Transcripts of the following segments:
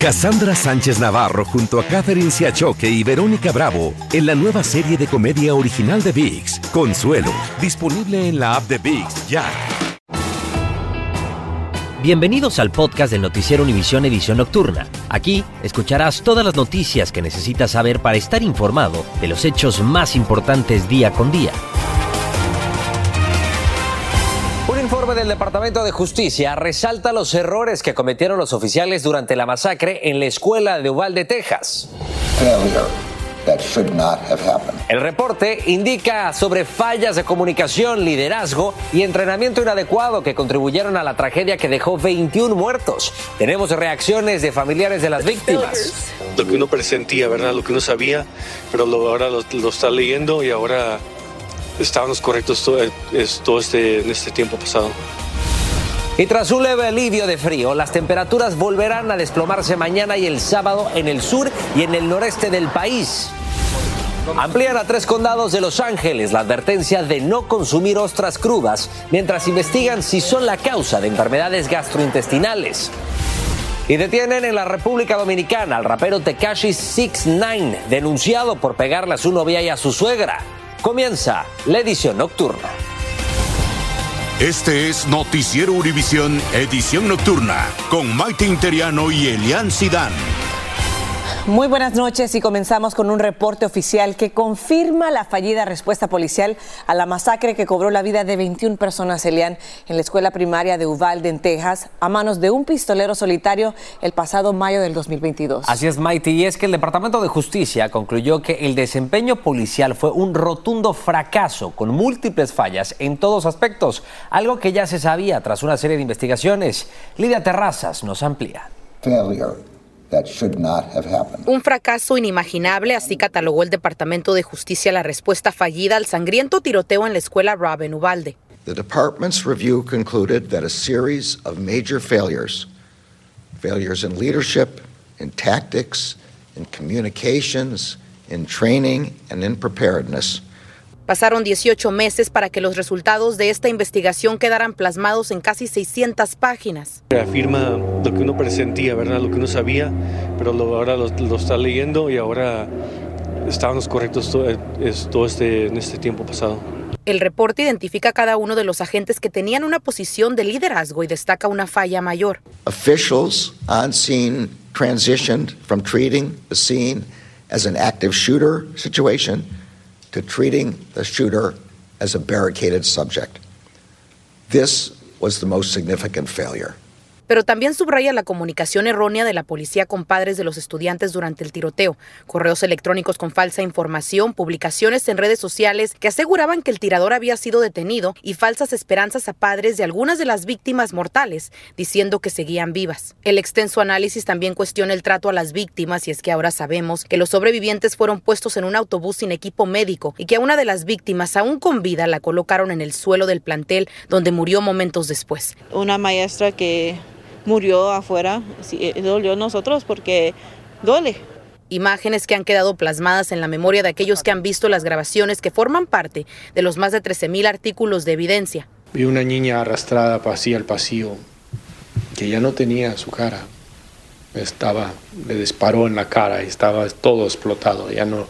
Cassandra Sánchez Navarro junto a Catherine Siachoque y Verónica Bravo en la nueva serie de comedia original de VIX, Consuelo, disponible en la app de VIX ya. Bienvenidos al podcast del Noticiero Univisión Edición Nocturna. Aquí escucharás todas las noticias que necesitas saber para estar informado de los hechos más importantes día con día. Del Departamento de Justicia resalta los errores que cometieron los oficiales durante la masacre en la escuela de Uvalde, Texas. El reporte indica sobre fallas de comunicación, liderazgo y entrenamiento inadecuado que contribuyeron a la tragedia que dejó 21 muertos. Tenemos reacciones de familiares de las víctimas. Lo que uno presentía, ¿verdad? Lo que uno sabía, pero ahora lo, está leyendo y ahora estábamos correctos todo, todo este, en este tiempo pasado. Y tras un leve alivio de frío, las temperaturas volverán a desplomarse mañana y el sábado en el sur y en el noreste del país. Amplían a tres condados de Los Ángeles la advertencia de no consumir ostras crudas mientras investigan si son la causa de enfermedades gastrointestinales. Y detienen en la República Dominicana al rapero Tekashi 69, denunciado por pegarle a su novia y a su suegra. Comienza la edición nocturna. Este es Noticiero Univisión, edición nocturna, con Maite Interiano y Elian Sidán. Muy buenas noches y comenzamos con un reporte oficial que confirma la fallida respuesta policial a la masacre que cobró la vida de 21 personas, Elian, en la escuela primaria de Uvalde, en Texas, a manos de un pistolero solitario el pasado mayo del 2022. Así es, Maite, y es que el Departamento de Justicia concluyó que el desempeño policial fue un rotundo fracaso con múltiples fallas en todos aspectos, algo que ya se sabía tras una serie de investigaciones. Lidia Terrazas nos amplía. Un fracaso inimaginable, así catalogó el Departamento de Justicia la respuesta fallida al sangriento tiroteo en la escuela Rob en Uvalde. The department's review concluded that a series of major failures, failures in leadership, in tactics, in communications, in training, and in preparedness, Pasaron 18 meses para que los resultados de esta investigación quedaran plasmados en casi 600 páginas. Afirma lo que uno presentía, ¿verdad? Lo que uno sabía, pero ahora lo, está leyendo y ahora estábamos correctos todo, todo este, en este tiempo pasado. El reporte identifica a cada uno de los agentes que tenían una posición de liderazgo y destaca una falla mayor. Officials on scene transitioned from treating the scene as an active shooter situation to treating the shooter as a barricaded subject. This was the most significant failure pero también subraya la comunicación errónea de la policía con padres de los estudiantes durante el tiroteo, correos electrónicos con falsa información, publicaciones en redes sociales que aseguraban que el tirador había sido detenido y falsas esperanzas a padres de algunas de las víctimas mortales, diciendo que seguían vivas. El extenso análisis también cuestiona el trato a las víctimas y es que ahora sabemos que los sobrevivientes fueron puestos en un autobús sin equipo médico y que a una de las víctimas, aún con vida, la colocaron en el suelo del plantel donde murió momentos después. Una maestra que murió afuera, sí, eh, dolió a nosotros porque duele. Imágenes que han quedado plasmadas en la memoria de aquellos que han visto las grabaciones que forman parte de los más de 13.000 artículos de evidencia. Vi una niña arrastrada hacia el pasillo que ya no tenía su cara. Estaba, le disparó en la cara y estaba todo explotado, ya no,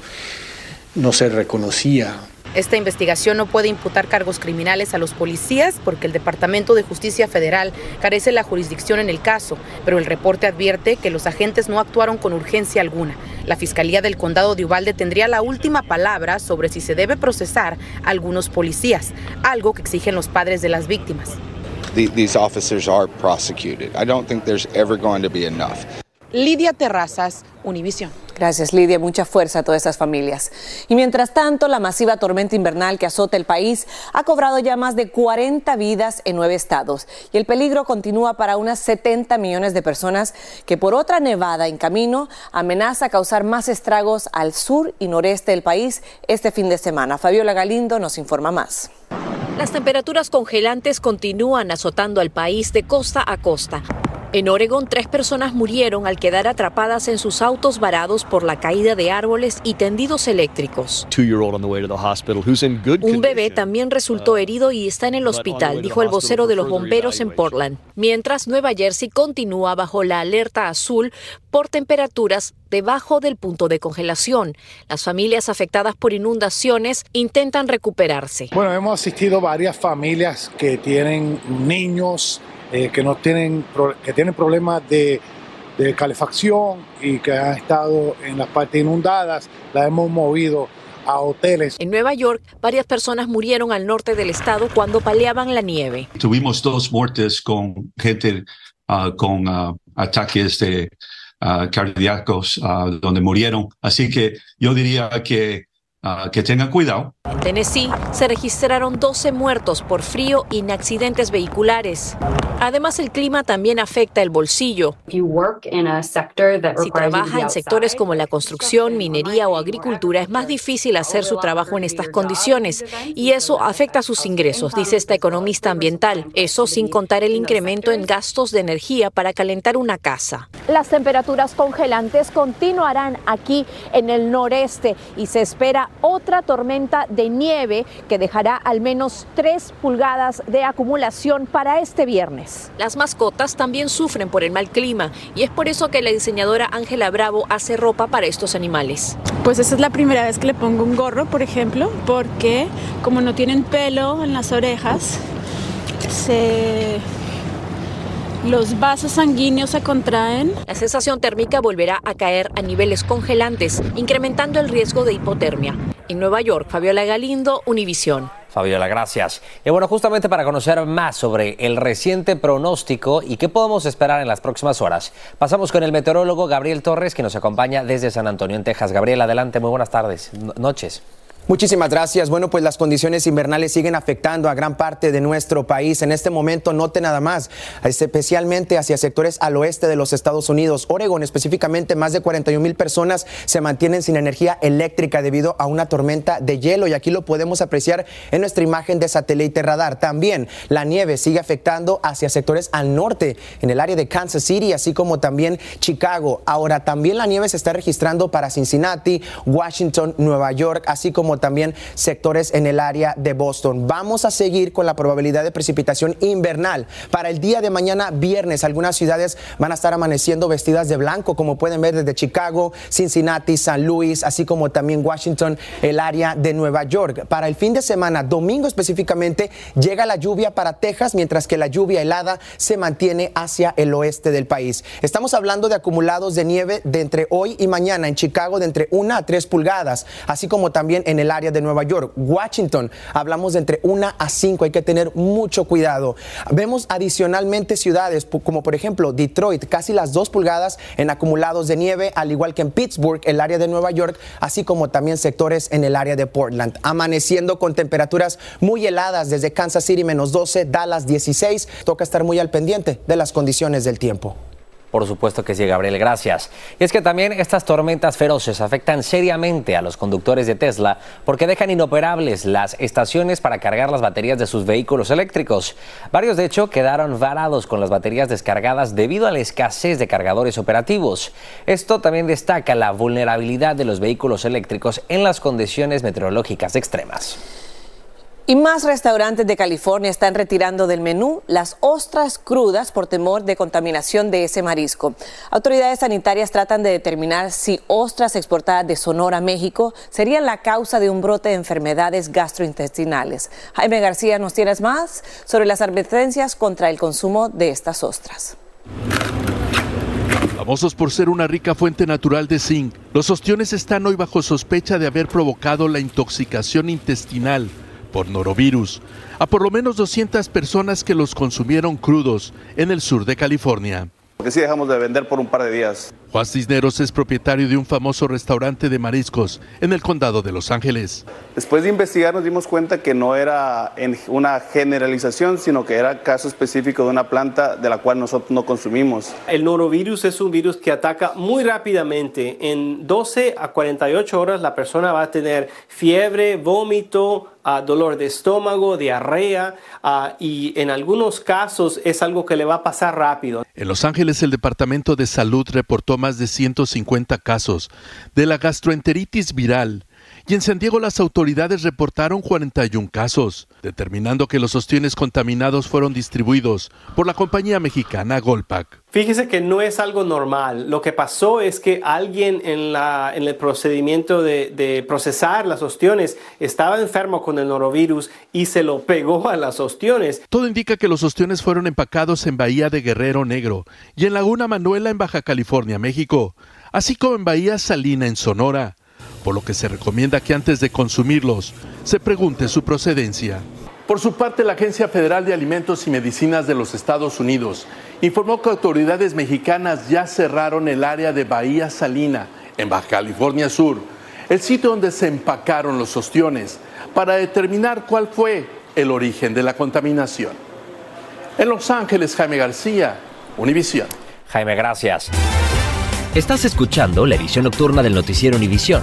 no se reconocía. Esta investigación no puede imputar cargos criminales a los policías porque el Departamento de Justicia Federal carece la jurisdicción en el caso, pero el reporte advierte que los agentes no actuaron con urgencia alguna. La Fiscalía del Condado de Uvalde tendría la última palabra sobre si se debe procesar a algunos policías, algo que exigen los padres de las víctimas. Lidia Terrazas, Univision. Gracias, Lidia. Mucha fuerza a todas esas familias. Y mientras tanto, la masiva tormenta invernal que azota el país ha cobrado ya más de 40 vidas en nueve estados. Y el peligro continúa para unas 70 millones de personas que por otra nevada en camino amenaza causar más estragos al sur y noreste del país este fin de semana. Fabiola Galindo nos informa más. Las temperaturas congelantes continúan azotando al país de costa a costa. En Oregon, tres personas murieron al quedar atrapadas en sus autos varados por la caída de árboles y tendidos eléctricos. Un bebé también resultó herido y está en el hospital, dijo el vocero de los bomberos en Portland. Mientras Nueva Jersey continúa bajo la alerta azul por temperaturas debajo del punto de congelación. Las familias afectadas por inundaciones intentan recuperarse. Bueno, hemos asistido a varias familias que tienen niños eh, que no tienen que tienen problemas de, de calefacción y que han estado en las partes inundadas. Las hemos movido a hoteles. En Nueva York, varias personas murieron al norte del estado cuando paleaban la nieve. Tuvimos dos muertes con gente uh, con uh, ataques de uh, cardíacos donde murieron. Así que yo diría que Ah, que tengan cuidado. En Tennessee se registraron 12 muertos por frío y en accidentes vehiculares. Además, el clima también afecta el bolsillo. Si trabaja en sectores como la construcción, minería o agricultura, es más difícil hacer su trabajo en estas condiciones y eso afecta sus ingresos, dice esta economista ambiental. Eso sin contar el incremento en gastos de energía para calentar una casa. Las temperaturas congelantes continuarán aquí en el noreste y se espera otra tormenta de nieve que dejará al menos 3 pulgadas de acumulación para este viernes. Las mascotas también sufren por el mal clima y es por eso que la diseñadora Ángela Bravo hace ropa para estos animales. Pues esa es la primera vez que le pongo un gorro, por ejemplo, porque como no tienen pelo en las orejas, se los vasos sanguíneos se contraen. La sensación térmica volverá a caer a niveles congelantes, incrementando el riesgo de hipotermia. En Nueva York, Fabiola Galindo, Univisión. Fabiola, gracias. Y bueno, justamente para conocer más sobre el reciente pronóstico y qué podemos esperar en las próximas horas, pasamos con el meteorólogo Gabriel Torres, que nos acompaña desde San Antonio, en Texas. Gabriel, adelante, muy buenas tardes, noches. Muchísimas gracias. Bueno, pues las condiciones invernales siguen afectando a gran parte de nuestro país. En este momento, note nada más, especialmente hacia sectores al oeste de los Estados Unidos. Oregon, específicamente, más de 41 mil personas se mantienen sin energía eléctrica debido a una tormenta de hielo. Y aquí lo podemos apreciar en nuestra imagen de satélite radar. También la nieve sigue afectando hacia sectores al norte, en el área de Kansas City, así como también Chicago. Ahora, también la nieve se está registrando para Cincinnati, Washington, Nueva York, así como también sectores en el área de Boston. Vamos a seguir con la probabilidad de precipitación invernal. Para el día de mañana, viernes, algunas ciudades van a estar amaneciendo vestidas de blanco, como pueden ver desde Chicago, Cincinnati, San Luis, así como también Washington, el área de Nueva York. Para el fin de semana, domingo específicamente, llega la lluvia para Texas, mientras que la lluvia helada se mantiene hacia el oeste del país. Estamos hablando de acumulados de nieve de entre hoy y mañana en Chicago de entre 1 a 3 pulgadas, así como también en el área de Nueva York. Washington, hablamos de entre 1 a 5, hay que tener mucho cuidado. Vemos adicionalmente ciudades como por ejemplo Detroit, casi las 2 pulgadas en acumulados de nieve, al igual que en Pittsburgh, el área de Nueva York, así como también sectores en el área de Portland. Amaneciendo con temperaturas muy heladas desde Kansas City menos 12, Dallas 16. Toca estar muy al pendiente de las condiciones del tiempo. Por supuesto que sí, Gabriel, gracias. Y es que también estas tormentas feroces afectan seriamente a los conductores de Tesla porque dejan inoperables las estaciones para cargar las baterías de sus vehículos eléctricos. Varios, de hecho, quedaron varados con las baterías descargadas debido a la escasez de cargadores operativos. Esto también destaca la vulnerabilidad de los vehículos eléctricos en las condiciones meteorológicas extremas. Y más restaurantes de California están retirando del menú las ostras crudas por temor de contaminación de ese marisco. Autoridades sanitarias tratan de determinar si ostras exportadas de Sonora a México serían la causa de un brote de enfermedades gastrointestinales. Jaime García, ¿nos tienes más sobre las advertencias contra el consumo de estas ostras? Famosos por ser una rica fuente natural de zinc, los ostiones están hoy bajo sospecha de haber provocado la intoxicación intestinal por norovirus a por lo menos 200 personas que los consumieron crudos en el sur de California. Porque sí dejamos de vender por un par de días. Juan Cisneros es propietario de un famoso restaurante de mariscos en el condado de Los Ángeles. Después de investigar nos dimos cuenta que no era una generalización, sino que era caso específico de una planta de la cual nosotros no consumimos. El norovirus es un virus que ataca muy rápidamente. En 12 a 48 horas la persona va a tener fiebre, vómito, ah, dolor de estómago, diarrea ah, y en algunos casos es algo que le va a pasar rápido. En Los Ángeles el Departamento de Salud reportó más de 150 casos de la gastroenteritis viral y en San Diego las autoridades reportaron 41 casos, determinando que los ostiones contaminados fueron distribuidos por la compañía mexicana Golpac. Fíjese que no es algo normal. Lo que pasó es que alguien en, la, en el procedimiento de, de, procesar las ostiones estaba enfermo con el norovirus y se lo pegó a las ostiones. Todo indica que los ostiones fueron empacados en Bahía de Guerrero Negro y en Laguna Manuela en Baja California, México, así como en Bahía Salina en Sonora por lo que se recomienda que antes de consumirlos se pregunte su procedencia. Por su parte, la Agencia Federal de Alimentos y Medicinas de los Estados Unidos informó que autoridades mexicanas ya cerraron el área de Bahía Salina, en Baja California Sur, el sitio donde se empacaron los ostiones, para determinar cuál fue el origen de la contaminación. En Los Ángeles, Jaime García, Univisión. Jaime, gracias. Estás escuchando la edición nocturna del noticiero Univisión.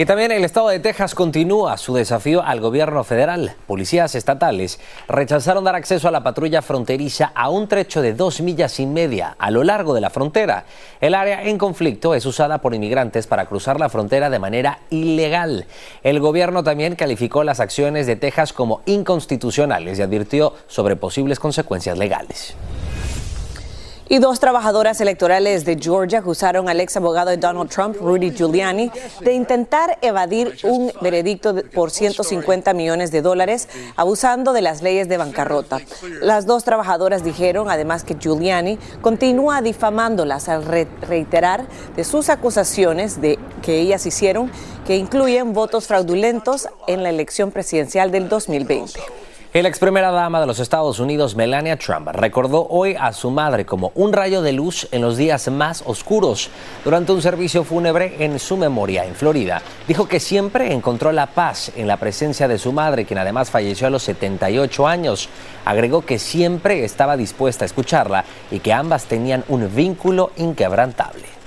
Y también el estado de Texas continúa su desafío al gobierno federal. Policías estatales rechazaron dar acceso a la patrulla fronteriza a un trecho de dos millas y media a lo largo de la frontera. El área en conflicto es usada por inmigrantes para cruzar la frontera de manera ilegal. El gobierno también calificó las acciones de Texas como inconstitucionales y advirtió sobre posibles consecuencias legales. Y dos trabajadoras electorales de Georgia acusaron al ex abogado de Donald Trump, Rudy Giuliani, de intentar evadir un veredicto por 150 millones de dólares abusando de las leyes de bancarrota. Las dos trabajadoras dijeron además que Giuliani continúa difamándolas al reiterar de sus acusaciones de que ellas hicieron que incluyen votos fraudulentos en la elección presidencial del 2020. La ex primera dama de los Estados Unidos, Melania Trump, recordó hoy a su madre como un rayo de luz en los días más oscuros. Durante un servicio fúnebre en su memoria en Florida, dijo que siempre encontró la paz en la presencia de su madre, quien además falleció a los 78 años. Agregó que siempre estaba dispuesta a escucharla y que ambas tenían un vínculo inquebrantable.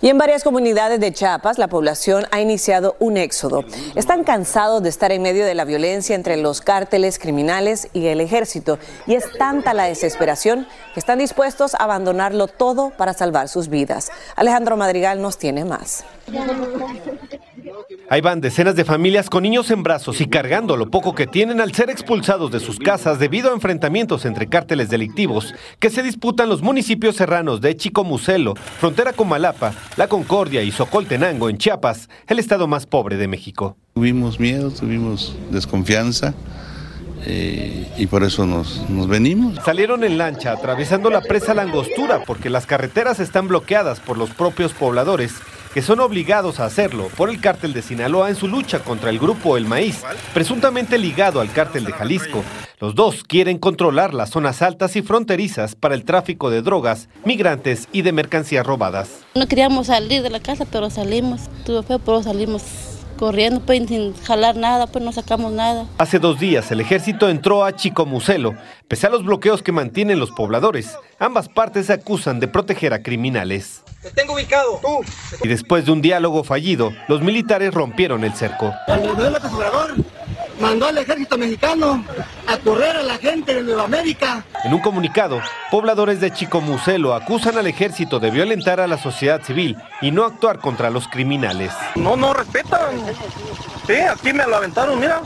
Y en varias comunidades de Chiapas, la población ha iniciado un éxodo. Están cansados de estar en medio de la violencia entre los cárteles criminales y el ejército. Y es tanta la desesperación que están dispuestos a abandonarlo todo para salvar sus vidas. Alejandro Madrigal nos tiene más. Ahí van decenas de familias con niños en brazos y cargando lo poco que tienen al ser expulsados de sus casas debido a enfrentamientos entre cárteles delictivos que se disputan los municipios serranos de Chicomucelo, frontera con Malapa, La Concordia y Socoltenango en Chiapas, el estado más pobre de México. Tuvimos miedo, tuvimos desconfianza. Eh, y por eso nos, nos venimos. Salieron en lancha atravesando la presa Langostura porque las carreteras están bloqueadas por los propios pobladores que son obligados a hacerlo por el cártel de Sinaloa en su lucha contra el grupo El Maíz, presuntamente ligado al cártel de Jalisco. Los dos quieren controlar las zonas altas y fronterizas para el tráfico de drogas, migrantes y de mercancías robadas. No queríamos salir de la casa, pero salimos. Tuvo feo, pero salimos corriendo, pues sin jalar nada, pues no sacamos nada. Hace dos días el ejército entró a Chicomucelo. Pese a los bloqueos que mantienen los pobladores, ambas partes se acusan de proteger a criminales. Te tengo ubicado, tú. Y después de un diálogo fallido, los militares rompieron el cerco. El mandó al ejército mexicano a correr a la gente de Nueva América. En un comunicado, pobladores de Chicomucelo acusan al ejército de violentar a la sociedad civil y no actuar contra los criminales. No, no respetan. Sí, aquí me lo aventaron, mira.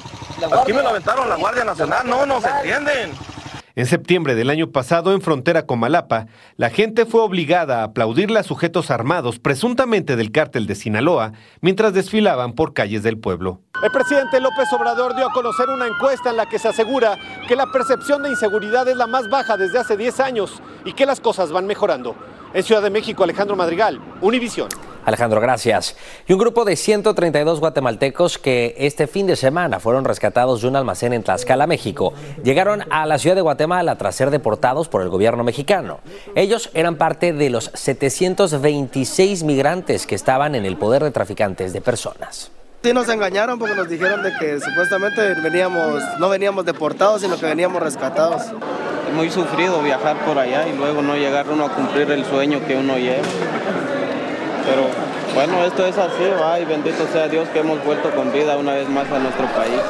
Aquí me lo aventaron la Guardia Nacional. No, no se entienden. En septiembre del año pasado, en frontera con Malapa, la gente fue obligada a aplaudirle a sujetos armados, presuntamente del cártel de Sinaloa, mientras desfilaban por calles del pueblo. El presidente López Obrador dio a conocer una encuesta en la que se asegura que la percepción de inseguridad es la más baja desde hace 10 años y que las cosas van mejorando. En Ciudad de México, Alejandro Madrigal, Univisión. Alejandro, gracias. Y un grupo de 132 guatemaltecos que este fin de semana fueron rescatados de un almacén en Tlaxcala, México, llegaron a la ciudad de Guatemala tras ser deportados por el gobierno mexicano. Ellos eran parte de los 726 migrantes que estaban en el poder de traficantes de personas. Sí nos engañaron porque nos dijeron de que supuestamente veníamos, no veníamos deportados, sino que veníamos rescatados. Es muy sufrido viajar por allá y luego no llegar uno a cumplir el sueño que uno lleva. Pero bueno, esto es así, va, y bendito sea Dios que hemos vuelto con vida una vez más a nuestro país.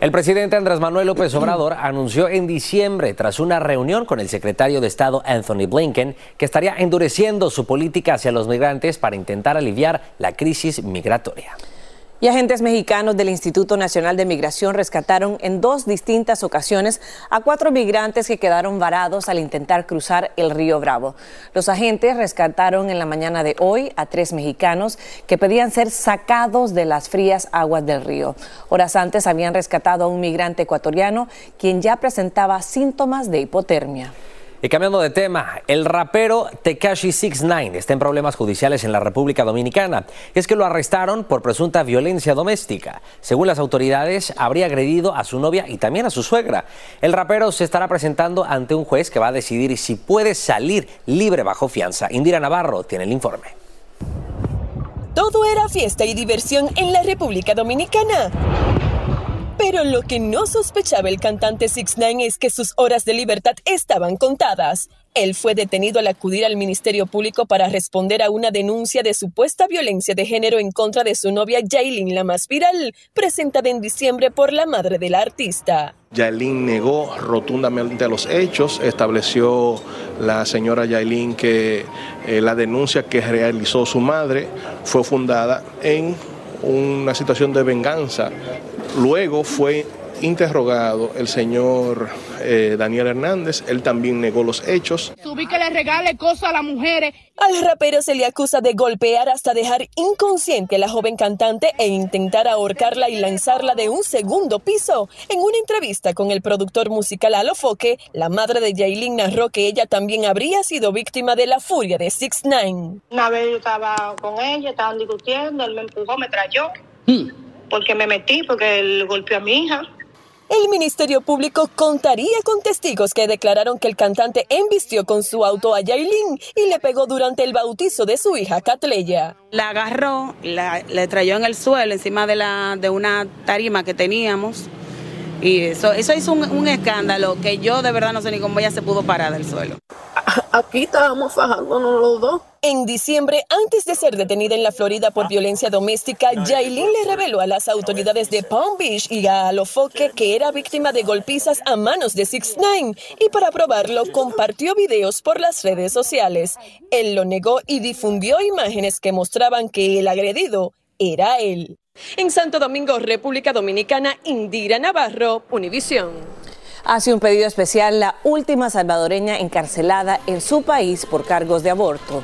El presidente Andrés Manuel López Obrador anunció en diciembre, tras una reunión con el secretario de Estado Anthony Blinken, que estaría endureciendo su política hacia los migrantes para intentar aliviar la crisis migratoria. Y agentes mexicanos del Instituto Nacional de Migración rescataron en dos distintas ocasiones a cuatro migrantes que quedaron varados al intentar cruzar el río Bravo. Los agentes rescataron en la mañana de hoy a tres mexicanos que pedían ser sacados de las frías aguas del río. Horas antes habían rescatado a un migrante ecuatoriano quien ya presentaba síntomas de hipotermia. Y cambiando de tema, el rapero Tekashi 69 está en problemas judiciales en la República Dominicana. Es que lo arrestaron por presunta violencia doméstica. Según las autoridades, habría agredido a su novia y también a su suegra. El rapero se estará presentando ante un juez que va a decidir si puede salir libre bajo fianza. Indira Navarro tiene el informe. Todo era fiesta y diversión en la República Dominicana. Pero lo que no sospechaba el cantante Six Nine es que sus horas de libertad estaban contadas. Él fue detenido al acudir al Ministerio Público para responder a una denuncia de supuesta violencia de género en contra de su novia Jailin, la más viral, presentada en diciembre por la madre del artista. Yailin negó rotundamente los hechos, estableció la señora Yailin que eh, la denuncia que realizó su madre fue fundada en una situación de venganza. Luego fue interrogado el señor eh, Daniel Hernández, él también negó los hechos. Subí que le regale cosas a las mujeres. Al rapero se le acusa de golpear hasta dejar inconsciente a la joven cantante e intentar ahorcarla y lanzarla de un segundo piso. En una entrevista con el productor musical Alofoque, la madre de Yailin narró que ella también habría sido víctima de la furia de Six Nine. Una vez yo estaba con ella, estaban discutiendo, él me empujó, me trayó. Porque me metí, porque él golpeó a mi hija. El Ministerio Público contaría con testigos que declararon que el cantante embistió con su auto a Yailin y le pegó durante el bautizo de su hija Catleya. La agarró, la, le trayó en el suelo encima de, la, de una tarima que teníamos. Y eso, eso hizo un, un escándalo que yo de verdad no sé ni cómo ella se pudo parar del suelo. Aquí estábamos fajándonos los dos. En diciembre, antes de ser detenida en la Florida por violencia doméstica, Jailin le reveló a las autoridades de Palm Beach y a Alofoque que era víctima de golpizas a manos de Six Nine y para probarlo compartió videos por las redes sociales. Él lo negó y difundió imágenes que mostraban que el agredido era él. En Santo Domingo, República Dominicana, Indira Navarro, Univisión. Hace un pedido especial la última salvadoreña encarcelada en su país por cargos de aborto.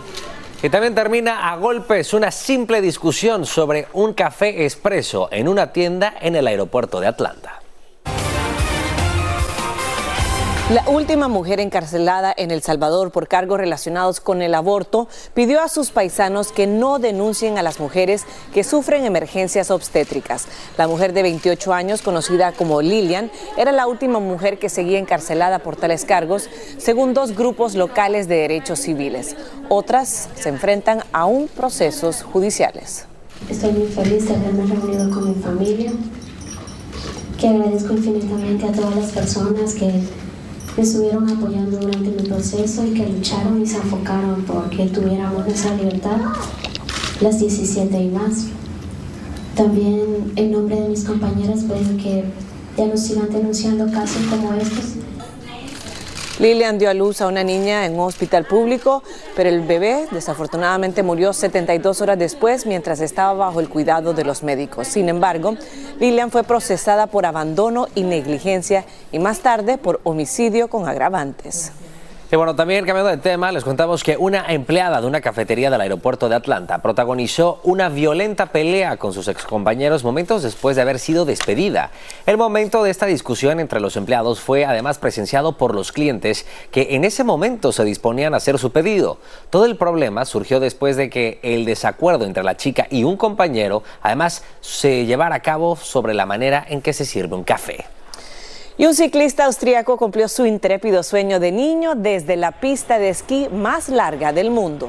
Y también termina a golpes una simple discusión sobre un café expreso en una tienda en el aeropuerto de Atlanta. La última mujer encarcelada en El Salvador por cargos relacionados con el aborto pidió a sus paisanos que no denuncien a las mujeres que sufren emergencias obstétricas. La mujer de 28 años, conocida como Lilian, era la última mujer que seguía encarcelada por tales cargos, según dos grupos locales de derechos civiles. Otras se enfrentan aún procesos judiciales. Estoy muy feliz de haberme reunido con mi familia, que agradezco infinitamente a todas las personas que me estuvieron apoyando durante mi proceso y que lucharon y se enfocaron porque tuviéramos nuestra libertad, las 17 y más. También en nombre de mis compañeras pido que ya no sigan denunciando casos como estos. Lilian dio a luz a una niña en un hospital público, pero el bebé desafortunadamente murió 72 horas después mientras estaba bajo el cuidado de los médicos. Sin embargo, Lilian fue procesada por abandono y negligencia y más tarde por homicidio con agravantes. Y bueno, también cambiando de tema, les contamos que una empleada de una cafetería del aeropuerto de Atlanta protagonizó una violenta pelea con sus excompañeros momentos después de haber sido despedida. El momento de esta discusión entre los empleados fue además presenciado por los clientes que en ese momento se disponían a hacer su pedido. Todo el problema surgió después de que el desacuerdo entre la chica y un compañero además se llevara a cabo sobre la manera en que se sirve un café. Y un ciclista austríaco cumplió su intrépido sueño de niño desde la pista de esquí más larga del mundo.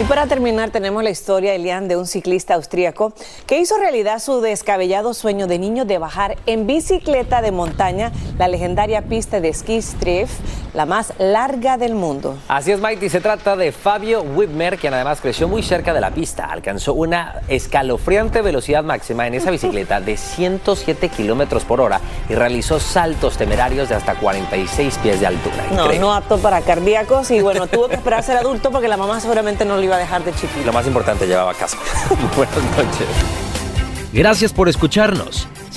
Y para terminar tenemos la historia, Elian, de un ciclista austríaco que hizo realidad su descabellado sueño de niño de bajar en bicicleta de montaña la legendaria pista de esquí Strif, la más larga del mundo. Así es, Mighty. Se trata de Fabio Whitmer, quien además creció muy cerca de la pista. Alcanzó una escalofriante velocidad máxima en esa bicicleta de 107 kilómetros por hora y realizó saltos temerarios de hasta 46 pies de altura. No, Increíble. no apto para cardíacos y bueno, tuvo que esperar a ser adulto porque la mamá seguramente no lo iba a dejar de chiquito. Lo más importante, llevaba casco. Buenas noches. Gracias por escucharnos.